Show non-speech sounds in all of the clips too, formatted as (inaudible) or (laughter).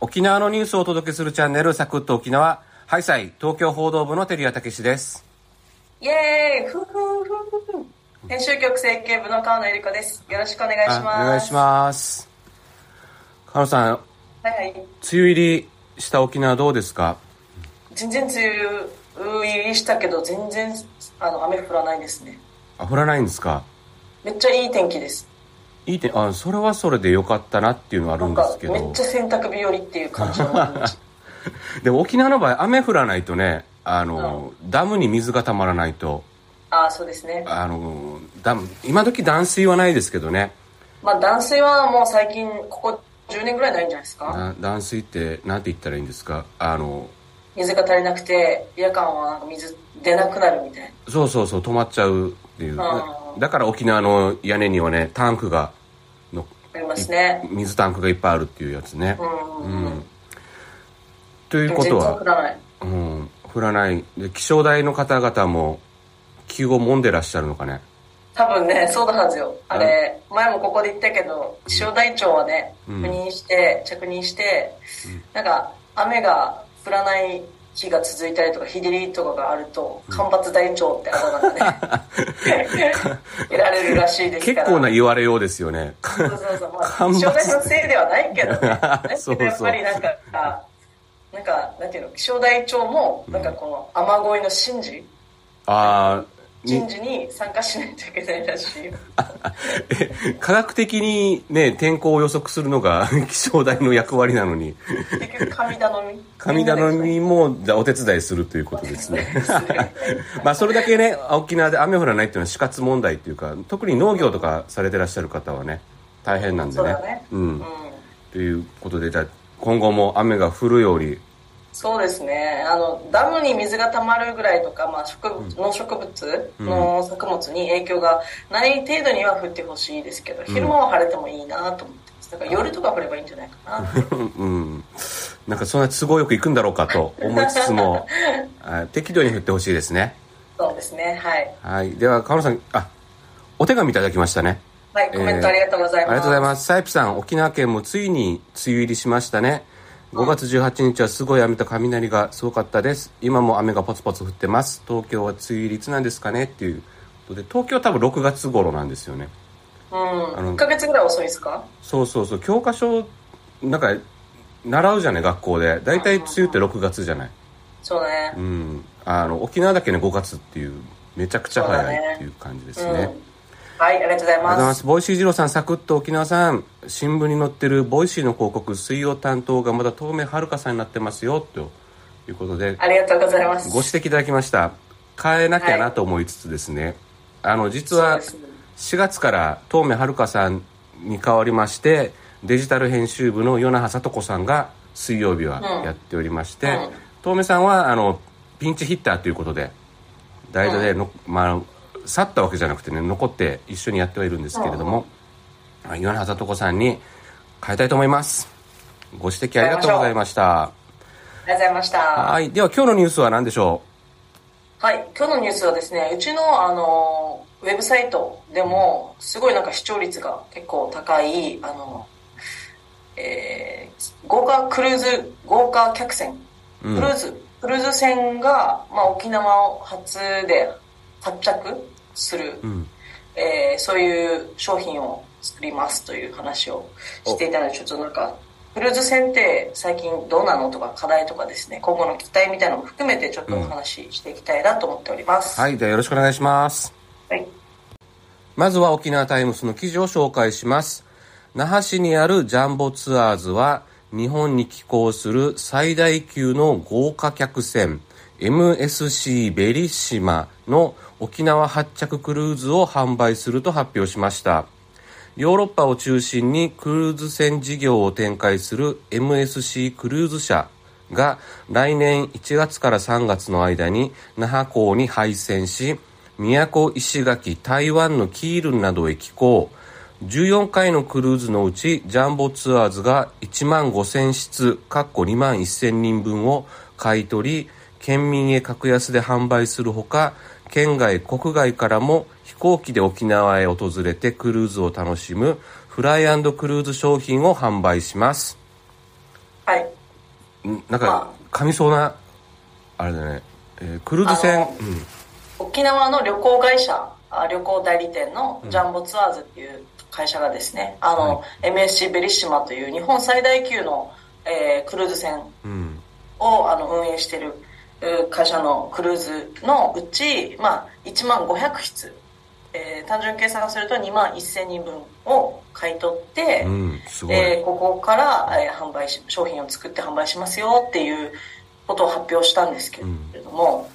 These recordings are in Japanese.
沖縄のニュースをお届けするチャンネル、サクッと沖縄、ハイサイ、東京報道部の照屋武です。イエーイふふふふふ編集局整形部の川野由里子です。よろしくお願いします。あお願いします。カ野さん、はいはい。梅雨入りした沖縄どうですか？全然梅雨入りしたけど、全然あの雨降らないですね。あ、降らないんですか？めっちゃいい天気です。いい点、あ、それはそれで良かったなっていうのはあるなんですけどめっちゃ。洗濯日和っていう感じの (laughs) でも沖縄の場合、雨降らないとね、あの、ダムに水が溜まらないと、ああ、そうですね。あの、ダム、今時断水はないですけどね。まあ断水はもう最近、ここ10年ぐらいないんじゃないですか？な断水って、なんて言ったらいいんですか？あの、水が足りなくて、夜間はなんか水出なくなるみたいな。そうそうそう止まっちゃうっていうだから沖縄の屋根にはねタンクがのありますね。水タンクがいっぱいあるっていうやつね。うん。うん。うん。ということは、らない。うん、降らない。で気象台の方々も気を揉んでらっしゃるのかね。多分ね、そうだはずよ。あれ、前もここで言ったけど、気象台長はね、うん。赴任して、着任して、なんか、雨が降らない日が続いたりとか、日照りとかがあると、干ばつ台長ってあだ名でね、得られるらしいですから。結構な言われようですよねそうそうそう。まあ、気象台のせいではないけどね。(laughs) そうそうどやっぱりなんか、なんか、なんていうの、気象台長も、なんかこの雨乞いの神事、ああに。神事に参加しないといけないらしいよ。(laughs) え科学的にね天候を予測するのが (laughs) 気象台の役割なのに。結局神頼み。神頼みもお手伝いするということですね。(laughs) まあそれだけね沖縄で雨降らないっていうのは死活問題っていうか特に農業とかされてらっしゃる方はね大変なんでね。ね。うん。うん。ということでじゃあ今後も雨が降るようにそうですね。あのダムに水が溜まるぐらいとか、まあ、植物農植物の作物に影響がない程度には降ってほしいですけど、昼間は晴れてもいいなと思ってます。だから夜とか降ればいいんじゃないかな。うん。なんかそんな都合よくいくんだろうかと思いつつも (laughs) あ適度に降ってほしいですね。そうですね。はい。はい。では川野さんあお手紙いただきましたね。はい。コメントありがとうございます、ありがとうございます。サイプさん、沖縄県もついに梅雨入りしましたね。5月18日はすごい雨と雷がすごかったです。今も雨がポツポツ降ってます。東京は梅雨入りいつなんですかねっていうことで、東京は多分6月頃なんですよね。うんあの1ヶ月ぐらい遅いですか？そうそうそう、教科書、なんか、習うじゃない、学校で。大体梅雨って6月じゃない。そうねうん。あの、沖縄だけね、5月っていう、めちゃくちゃ早いっていう感じですね。うんはいありがとうございまます。す。 Voicy二郎さん、サクッと沖縄さん、新聞に載ってる Voicyの広告、水曜担当がまだ東明遥さんになってますよ、ということで、ありがとうございます。ご指摘いただきました。変えなきゃなと思いつつですね、あの、実はそうですね。4月から東明遥さんに代わりまして、デジタル編集部の与那覇聡子さんが水曜日はうん。やっておりまして、うん。東明さんは、あの、ピンチヒッターということで、代打での、まあ、去ったわけじゃなくてね、残って一緒にやってはいるんですけれども、はい岩永里子さんに変えたいと思います。ご指摘ありがとうございました。ありがとうございましたはい。では今日のニュースは何でしょはい、今日のニュースはですね、うちのあのウェブサイトでもすごいなんか視聴率が結構高いあの、えー豪華クルーズ豪華客船う、うんクルーズ、クルーズ船が、まあ、沖縄を初で発着する、うん。えーそういう商品を作りますという話をしていたのでちょっとなんかクルーズ船って最近どうなのとか課題とかですね今後の期待みたいなのも含めてちょっとお話ししていきたいなと思っております、はい。ではよろしくお願いします。はいまずは沖縄タイムスの記事を紹介します。那覇市にあるジャンボツアーズは、日本に寄港する最大級の豪華客船 MSC ベリッシマの沖縄発着クルーズを販売すると発表しました。ヨーロッパを中心にクルーズ船事業を展開する MSC クルーズ社が来年1月から3月の間に那覇港に配船し、宮古石垣、台湾のキールンなどへ寄港。14回のクルーズのうち、ジャンボツアーズが1万5000室、かっこ2万1000人分を買い取り、県民へ格安で販売するほか、県外、国外からも飛行機で沖縄へ訪れてクルーズを楽しむフライクルーズ商品を販売します。はい。んなんか、噛みそうな、あれだね、えークルーズ船、あの沖縄の旅行会社、あ旅行代理店のジャンボツアーズっていう会社がですね、あの、MSC ベリッシマという日本最大級の、えークルーズ船うん、うん。をあの運営しているう会社のクルーズのうち、まあ、1万500室、えー単純計算すると2万1000人分を買い取って、うん。えーここから、えー販売し商品を作って販売しますよっていうことを発表したんですけれども、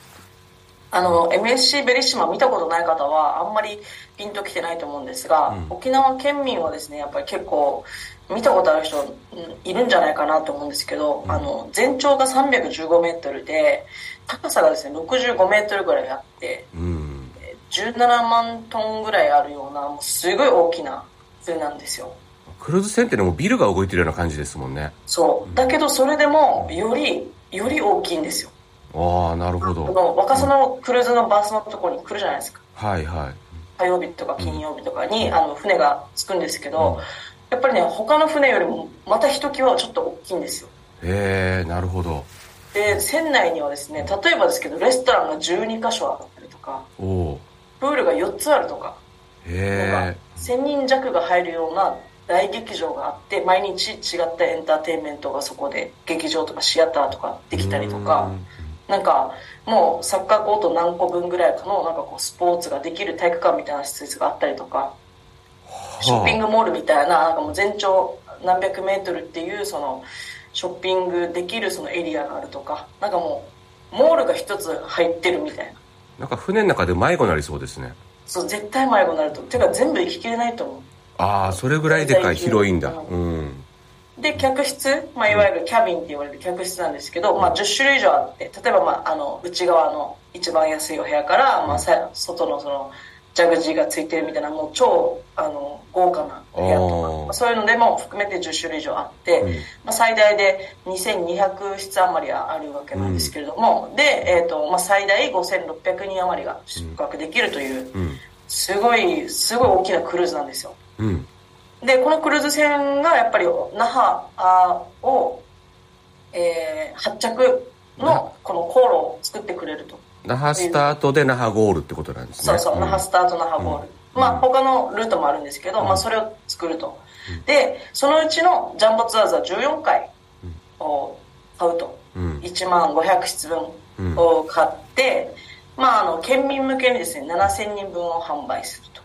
あの MSC ベリッシマ見たことない方はあんまりピンときてないと思うんですが、うん沖縄県民はですねやっぱり結構見たことある人うんいるんじゃないかなと思うんですけど、あの全長が315メートルで高さがですね65メートルぐらいあってうん。17万トンぐらいあるようなもうすごい大きな船なんですよ。クルーズ船ってのもビルが動いてるような感じですもんね。そう。だけどそれでも、より、より大きいんですよ。ああ、なるほこど。の若狭のクルーズのバースのところに来るじゃないですか。はいはい。火曜日とか金曜日とかに、あの、船が着くんですけど、やっぱりね、他の船よりも、またひときわちょっと大きいんですよ。へえ、なるほど。で、船内にはですね、例えばですけど、レストランが12箇所あったりとか、おおプールが4つあるとか、へか1000人弱が入るような大劇場があって毎日違ったエンターテインメントがそこで劇場とかシアターとかでえ。きたりとかうんなんかもうサッカーコート何個分ぐらいかのなんかこうスポーツができる体育館みたいな施設があったりとかショッピングモールみたいななんかもう全長何百メートルっていうそのショッピングできるそのエリアがあるとかなんかもうモールが一つ入ってるみたいななんか船の中で迷子になりそうですね。そう絶対迷子になるとていうか全部行ききれないと思うああ、それぐらいでかい、広いんだ。ううん。で客室、まあ、いわゆるキャビンって言われる客室なんですけど、まあ、10種類以上あって例えば、まあ、あの内側の一番安いお部屋から、まあ、さ外のそのジャグジーがついてるみたいなもう超あの豪華な部屋とかそういうのでも含めて10種類以上あって、うんまあ、最大で2200室余りあるわけなんですけれども、で、えーとまあ、最大5600人余りが宿泊できるという、うん。すごいすごい大きなクルーズなんですよ。うん。で、このクルーズ船がやっぱり那覇あを、えー発着のこの航路を作ってくれると。那覇スタートで那覇ゴールってことなんですね。そうそう、那覇スタート、那覇ゴール。まあ他のルートもあるんですけど、まあそれを作ると。で、そのうちのジャンボツアーズは14回を買うと。うん。1万500室分を買って、まああの、県民向けにですね、7000人分を販売すると。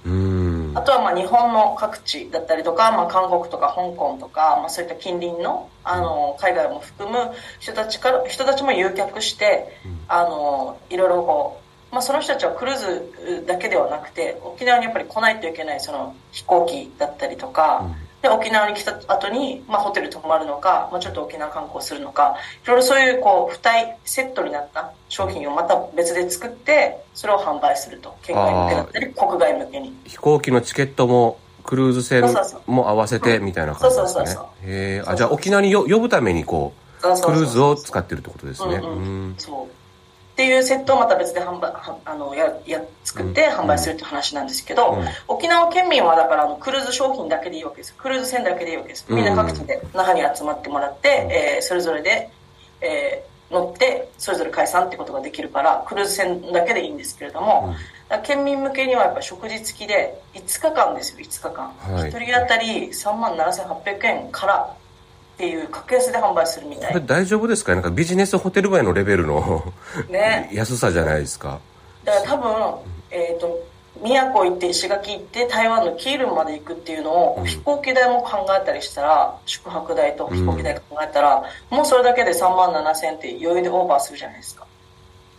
うん。あとはまあ日本の各地だったりとか、まあ、韓国とか香港とか、まあ、そういった近隣のあの海外も含む人たちから人たちも誘客して、あのいろいろこう、まあ、その人たちはクルーズだけではなくて沖縄にやっぱり来ないといけないその飛行機だったりとか、で沖縄に来た後に、まあ、ホテル泊まるのか、まあ、ちょっと沖縄観光するのかいろいろそういうこう付帯セットになった商品をまた別で作ってそれを販売すると県外向けだったり国外向けに。飛行機のチケットも、クルーズ船も合わせてみたいな感じですかねそうそうそう。へえ。あ、じゃあ沖縄によ呼ぶためにこう、クルーズを使ってるってことですね。うんうんうんそうっていうセットをまた別で販売はあのやや作って販売するって話なんですけど、うん。沖縄県民はだからあのクルーズ商品だけでいいわけです。クルーズ船だけでいいわけです。みんな各地で那覇に集まってもらって、えーそれぞれで、えー乗ってそれぞれ解散ってことができるからクルーズ船だけでいいんですけれども、県民向けにはやっぱ食事付きで5日間ですよ5日間、はい。1人当たり3万7800円からっていう格安で販売するみたい。これ大丈夫ですか？なんかビジネスホテルぐらいのレベルの (laughs) ね。安さじゃないですか。だから多分、えっ、と、宮古行って石垣行って台湾のキールンまで行くっていうのを、飛行機代も考えたりしたら宿泊代と飛行機代考えたら、もうそれだけで3万7千って余裕でオーバーするじゃないですか。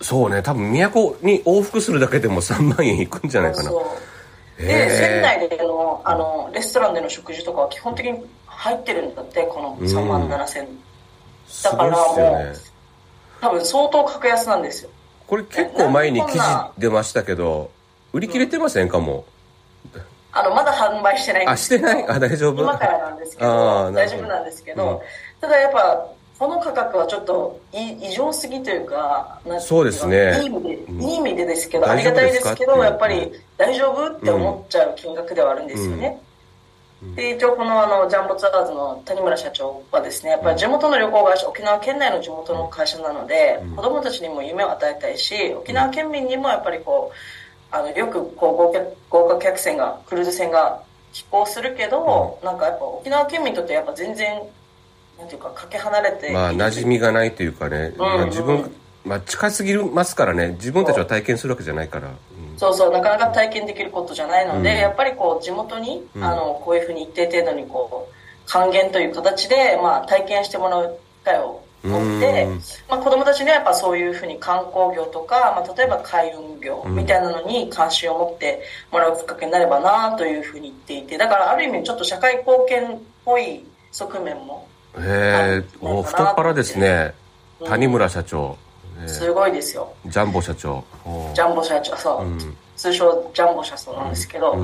そうね、多分都に往復するだけでも3万円いくんじゃないかな。そうへでえ船内でのあのレストランでの食事とかは基本的に入ってるんだってこの3万7千、すごいっすよね。多分相当格安なんですよ。これ結構前に記事出ましたけど、売り切れてませんかも？あのまだ販売してないんあ、してない？あ、大丈夫？今からなんですけあど。大丈夫なんですけど、うん。ただやっぱこの価格はちょっとい異常すぎというかそうですね。いい意味で、うん。いい意味でですけどあ大りがたいですけどやっぱり大丈夫？って思っちゃう金額ではあるんですよね、で一応このあのジャンボツアーズの谷村社長はですねやっぱり地元の旅行会社沖縄県内の地元の会社なので、子供たちにも夢を与えたいし沖縄県民にもやっぱりこうあのよくこう豪華豪華客船がクルーズ船が飛行するけど、なんかやっぱ沖縄県民にとってやっぱ全然なんていうかかけ離れてまあ馴染みがないというかね、まあ、自分、まあ、近すぎますからね自分たちは体験するわけじゃないから、そうそうなかなか体験できることじゃないので、やっぱりこう地元に、あのこういうふうに一定程度にこう還元という形で、まあ、体験してもらう機会を持って、まあ、子供たちにはやっぱそういうふうに観光業とか、まあ、例えば海運業みたいなのに関心を持ってもらうきっかけになればなというふうに言っていてだからある意味ちょっと社会貢献っぽい側面もへえお太っ腹ですね、谷村社長、すごいですよ。ジャンボ社長。ジャンボ社長そう、通称ジャンボ社長なんですけど、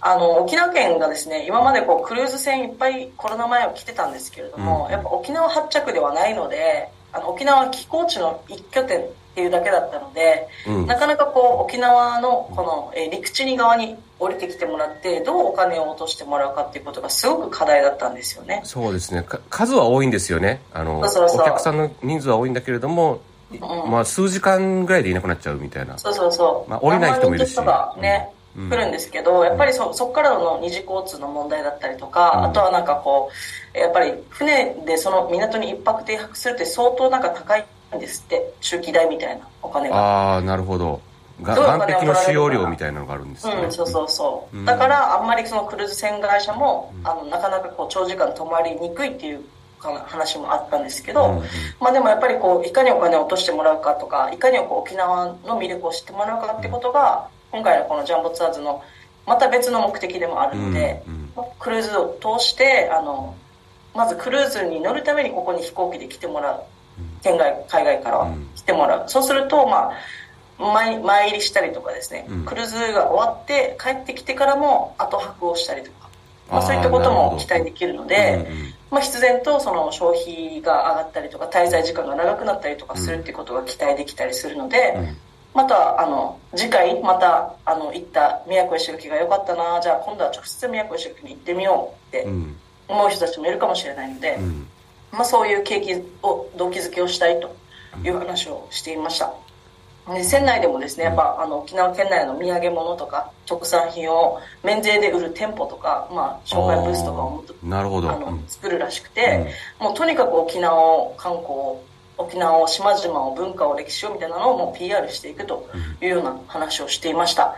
あの沖縄県がですね今までこうクルーズ船いっぱいコロナ前は来てたんですけれども、やっぱ沖縄発着ではないのであの沖縄寄港地の一拠点っていうだけだったので、なかなかこう沖縄のこの、えー陸地に側に降りてきてもらってどうお金を落としてもらうかっていうことがすごく課題だったんですよね。そうですね。か数は多いんですよね。あのお客さんの人数は多いんだけれども、まあ数時間ぐらいでいなくなっちゃうみたいな。そうそうそう。まあ降りない人もいるし。ね、来るんですけど、やっぱりそ、そこからの二次交通の問題だったりとか、あとはなんかこう、やっぱり船でその港に一泊停泊するって相当なんか高いんですって、周期代みたいなお金が。ああなるほど。岸壁の使用を取られるか料みたいなのがあるんですね、うん、そうそうそう。だから、あんまりそのクルーズ船会社も、あの、なかなかこう、長時間泊まりにくいっていうか話もあったんですけど、まあでもやっぱりこう、いかにお金を落としてもらうかとか、いかにこう沖縄の魅力を知ってもらうかってことが、今回のこのジャンボツアーズの、また別の目的でもあるので、クルーズを通して、あの、まずクルーズに乗るためにここに飛行機で来てもらう。県外、海外からは来てもらう。そうすると、まあ、前前入りしたりとかですね、クルーズが終わって帰ってきてからも後泊をしたりとか、まあ、そういったことも期待できるので、まあ、必然とその消費が上がったりとか滞在時間が長くなったりとかするっていうことが期待できたりするので、またあの次回またあの行った宮古石垣が良かったなじゃあ今度は直接宮古石垣に行ってみようってうん。思う人たちもいるかもしれないので、うん。まあ、そういう景気を動機づけをしたいという話をしていました。で船内でもですね、やっぱあの沖縄県内の土産物とか特産品を免税で売る店舗とか、まあ、紹介ブースとかをもっとあーなるほど。あのうん。作るらしくて、もうとにかく沖縄を観光を沖縄を島々を文化を歴史をみたいなのをもう PR していくというような話をしていました、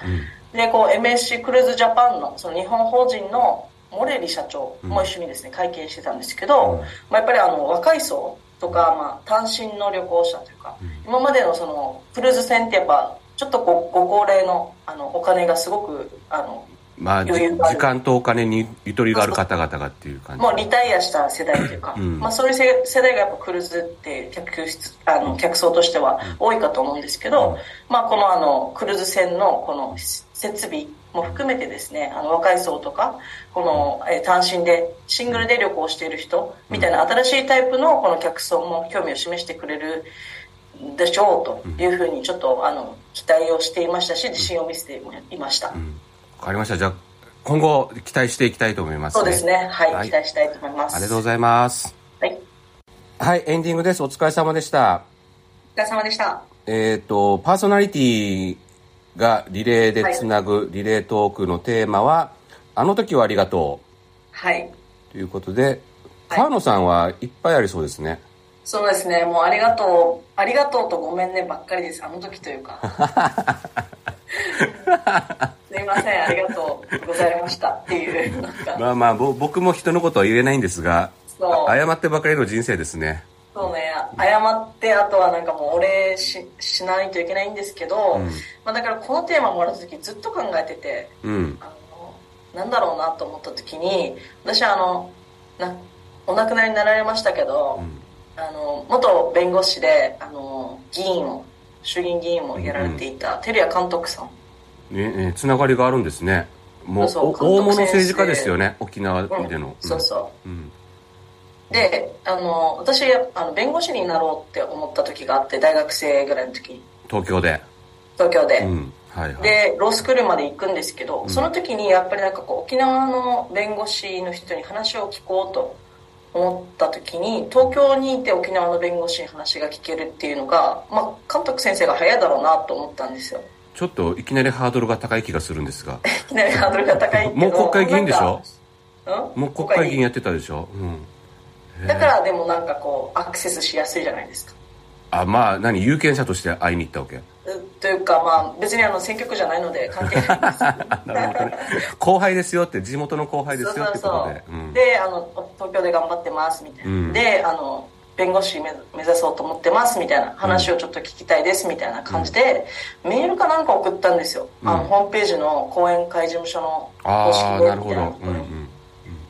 でこう MSC クルーズジャパンのその日本法人のモレリ社長も一緒にですね、会見してたんですけど、まあ、やっぱりあの若い層とか、まあ、単身の旅行者というか、今までのそのクルーズ船ってやっぱちょっとこうご高齢のあのお金がすごくあのまあじ余裕がある。時間とお金にゆとりがある方々がっていう感じ。もうリタイアした世代というか、ん。まあ、そういう世世代がやっぱクルーズって客室あの客層としては多いかと思うんですけど、まあ、このあのクルーズ船のこの設備も含めてですねあの若い層とかこの、えー単身でシングルで旅行している人みたいな新しいタイプのこの客層も興味を示してくれるでしょうというふうにちょっとあの期待をしていましたし自信を見せていました、わかりました。じゃあ今後期待していきたいと思います、そうですね。はい、はい。期待したいと思います。ありがとうございます。はい。はいエンディングです。お疲れ様でした。お疲れ様でした。えっ、とパーソナリティがリレーでつなぐリレートークのテーマは、あの時はありがとはい。うということで、川野さんはいっぱいありそうですね。そうですね。もうありがとう、ありがとうとごめんねばっかりです。あの時というか。(laughs) すいません、ありがとうございましたっていう、まあまあ、ぼ僕も人のことは言えないんですが、謝ってばかりの人生ですね。そうね、謝って、あとはなんかもうお礼ししないといけないんですけど、まあだからこのテーマもらった時ずっと考えてて、うん。あの、なんだろうなと思った時に、私あの、なお亡くなりになられましたけど、あの、元弁護士で、あの、議員を、衆議院議員をやられていた、照屋監督さん。ねねつながりがあるんですね。もう、そうそうお大物政治家ですよね、沖縄での。うん、そうそう。うん。で、あの、私、あの、弁護士になろうって思った時があって、大学生ぐらいの時に、東京で。東京で。うん。はいはい。で、ロースクールまで行くんですけど、その時にやっぱりなんかこう、沖縄の弁護士の人に話を聞こうと思った時に、東京にいて沖縄の弁護士に話が聞けるっていうのが、まあ、監督先生が早いだろうなと思ったんですよ。ちょっといきなりハードルが高い気がするんですが。(laughs) いきなりハードルが高い。もう国会議員でしょ？もう国会議員やってたでしょ？うん。だからでもなんかこう、アクセスしやすいじゃないですか。あ、まあ、何、有権者として会いに行ったわけ？うというか、まあ、別にあの、選挙区じゃないので関係ないんですけど。なるほどね。後輩ですよって、地元の後輩ですよってことで。うん。であの東京で頑張ってますみたいな、うんであの弁護士目目指そうと思ってますみたいな話をちょっと聞きたいですみたいな感じで、メールかなんか送ったんですよ、あのうんホームページの後援会事務所のあ公式あ、で。みたいなうんうん。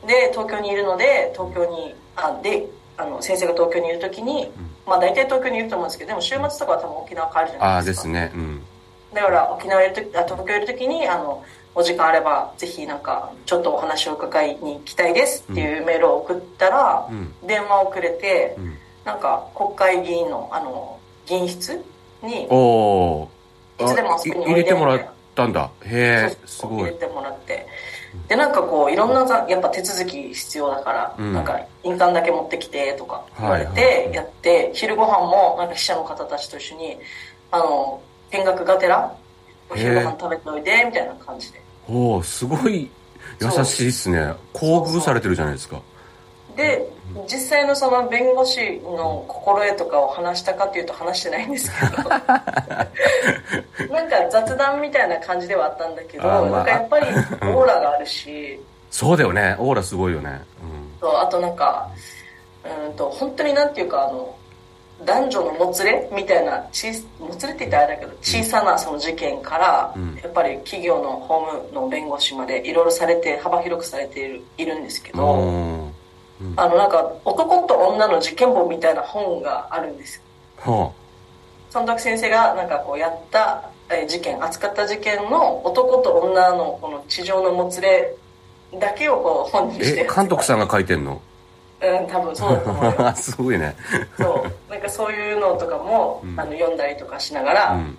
で東京にいるので東京にあであの先生が東京にいる時に、まあ大体東京にいると思うんですけどでも週末とかは多分沖縄帰るじゃああ、ないでかですすね。うん。だから沖縄いるとあ東京いる時にあのお時間あればぜひなんかちょっとお話を伺いに行きたいですっていうメールを送ったら、うん電話をくれて、うん。なんか国会議員のあの議員室にお。いつでもあそこに入れてもらったんだ。へえ、すごい。入れてもらってでなんかこういろんなざやっぱ手続き必要だから、うん。なんか印鑑だけ持ってきてとか言われはいはいはい。てやって、昼ご飯もなんか記者の方たちと一緒にあの見学がてらお昼ご飯食べておいでみたいな感じで。おおすごい優しいっすね。厚遇されてるじゃないですか。で実際のその弁護士の心得とかを話したかっていうと話してないんですけど。(laughs) なんか雑談みたいな感じではあったんだけど、まあ。なんかやっぱりオーラがあるし。そうだよね。オーラすごいよね。そうあとなんかうんと本当になんていうかあの男女のもつれみたいなちもつれって言ったらあれだけど小さなその事件から、うん。やっぱり企業の法務の弁護士までいろいろされて幅広くされているいるんですけあのなんか男と女の事件簿みたいな本があるんですよ。はその時先生がなんかこうやったえー事件扱った事件の男と女のこの地上のもつれだけをこう本にあ。して。え、監督さんが書いてんの？うん多分そうだと思うよす。(laughs) ごいね。そう。なんかそういうのとかも、うん。あの読んだりとかしながら、うん。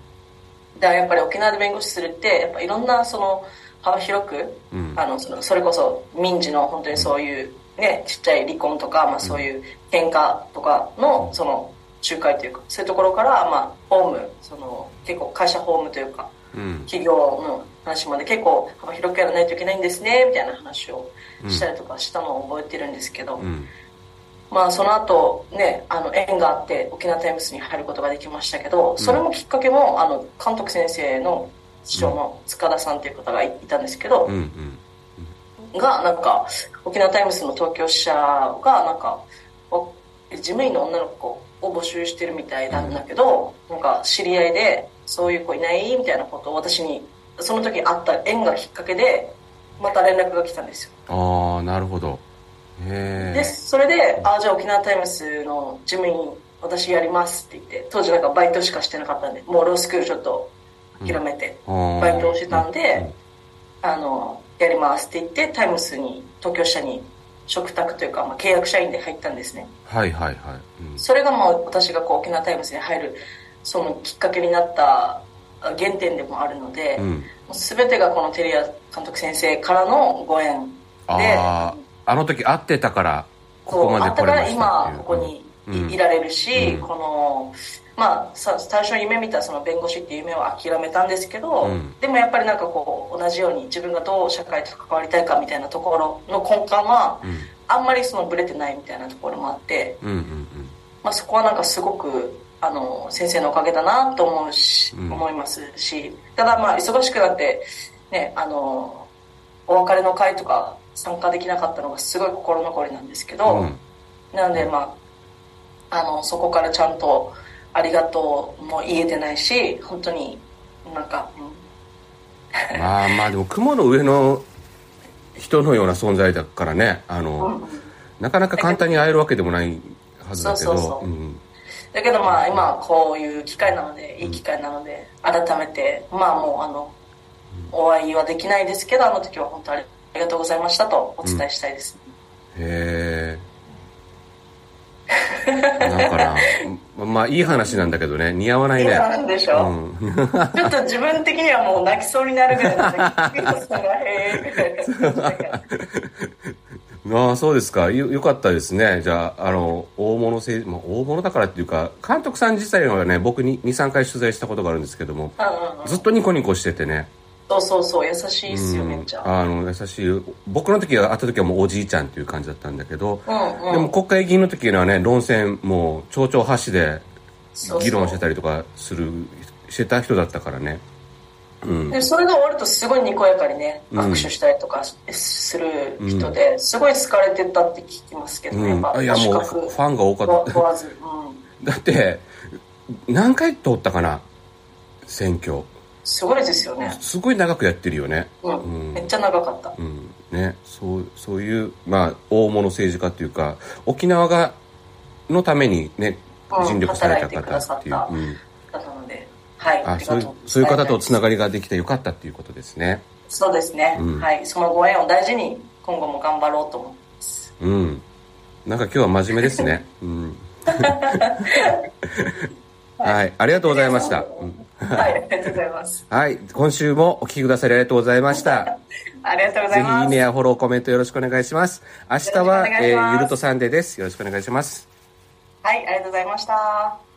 だからやっぱり沖縄で弁護士するってやっぱいろんなその幅広く、うん。あのそのそれこそ民事の本当にそういうねちっちゃい離婚とか、まあ、そういう喧嘩とかのその仲介というかそういうところから、まあ、法務その結構会社法務というかうん。企業の話まで結構幅広くやらないといけないんですねみたいな話をしたりとかしたのを覚えてるんですけど、うん。まあその後ね、あの縁があって沖縄タイムスに入ることができましたけど、それもきっかけも、あの、監督先生の師匠の塚田さんという方がいいたんですけど、うん。うん。が、なんか、沖縄タイムスの東京支社が、なんか、お事務員の女の子を募集してるみたいなんだけど、なんか知り合いで、そういう子いないみたいなことを私に、その時あった縁がきっかけで、また連絡が来たんですよ。ああ、なるほど。へでえ。それで「あじゃあ沖縄タイムスの事務員私やります」って言って当時なんかバイトしかしてなかったんでもうロースクールちょっと諦めて、ババイトをしてたんで、あのやりますって言ってタイムスに東京支社に嘱託というか、まあ、契約社員で入ったんですねはいはいはい。うんそれがまあ私がこう沖縄タイムスに入るそのきっかけになったあ原点でもあるので、もうん。う全てがこのテリア監督先生からのご縁でああ、あの時会ってたから、ここまで来れましたっていう。今ここにい,、うんられるし、うんこのまあさ最初夢見たその弁護士っていう夢を諦めたんですけど、うんでもやっぱりなんかこう同じように自分がどう社会と関わりたいかみたいなところの根幹はうん。あんまりそのブレてないみたいなところもあって、うんうんまあ、そこはなんかすごくあの先生のおかげだなと思うし、うん思いますしただまあ忙しくなってねあのお別れの会とか参加できなかったのがすごい心残りなんですけど、うん。うん。なのでまああのそこからちゃんとありがとうも言えてないし本当になんか、うん。(laughs) まあまあでも雲の上の人のような存在だからね。あの、うん。なかなか簡単に会えるわけでもないはずだけど。だけどまあ今こういう機会なのでいい機会なので改めてまあもうあのお会いはできないですけどあの時は本当にありがとうございましたとお伝えしたいです、へえだからまあいい話なんだけどね。似合わないね。いい話でしょ。うん、(laughs) ちょっと自分的にはもう泣きそうになるぐらい。(laughs) ああそうですか。よよかったですね。じゃああの大物せい、まあ、大物だからっていうか監督さん自体はね僕に23回取材したことがあるんですけどもずっとニコニコしててねそうそうそう、優しいっすよ、めっちゃ。あの優しい。僕の時は会った時はもうおじいちゃんっていう感じだったんだけど、うんうん。でも国会議員の時にはね論戦もう丁々発しで議論してたりとかするしてた人だったからね。うん。でそれが終わるとすごいにこやかにねうん。握手したりとかする人で、すごい好かれてたって聞きますけどね、うん。やっぱいやもうファンが多かった。問わず、うん、(laughs) だって何回通ったかな？選挙すごいですよね、すごい長くやってるよね。うん。うん。めっちゃ長かった、うん。ね。そうそういうまあ大物政治家っていうか沖縄がのためにねうん尽力された方っていう、うん、方なので。はい。あそうそういう方とつなががりができてよかったっていうことですね。そうですね、うん。はい。そのご縁を大事に今後も頑張ろうと思ってます。うん。なんか今日は真面目ですね。うん。(laughs) はい。ありがとうございました、うんはいありがとうございます。はい今週もお聞きくださりありがとうございました。(laughs) ありがとうござぜいます。ひいいねやフォローコメントよろしくお願いします。明日はえーゆるとサンデーです。よろしくお願いします。はいありがとうございました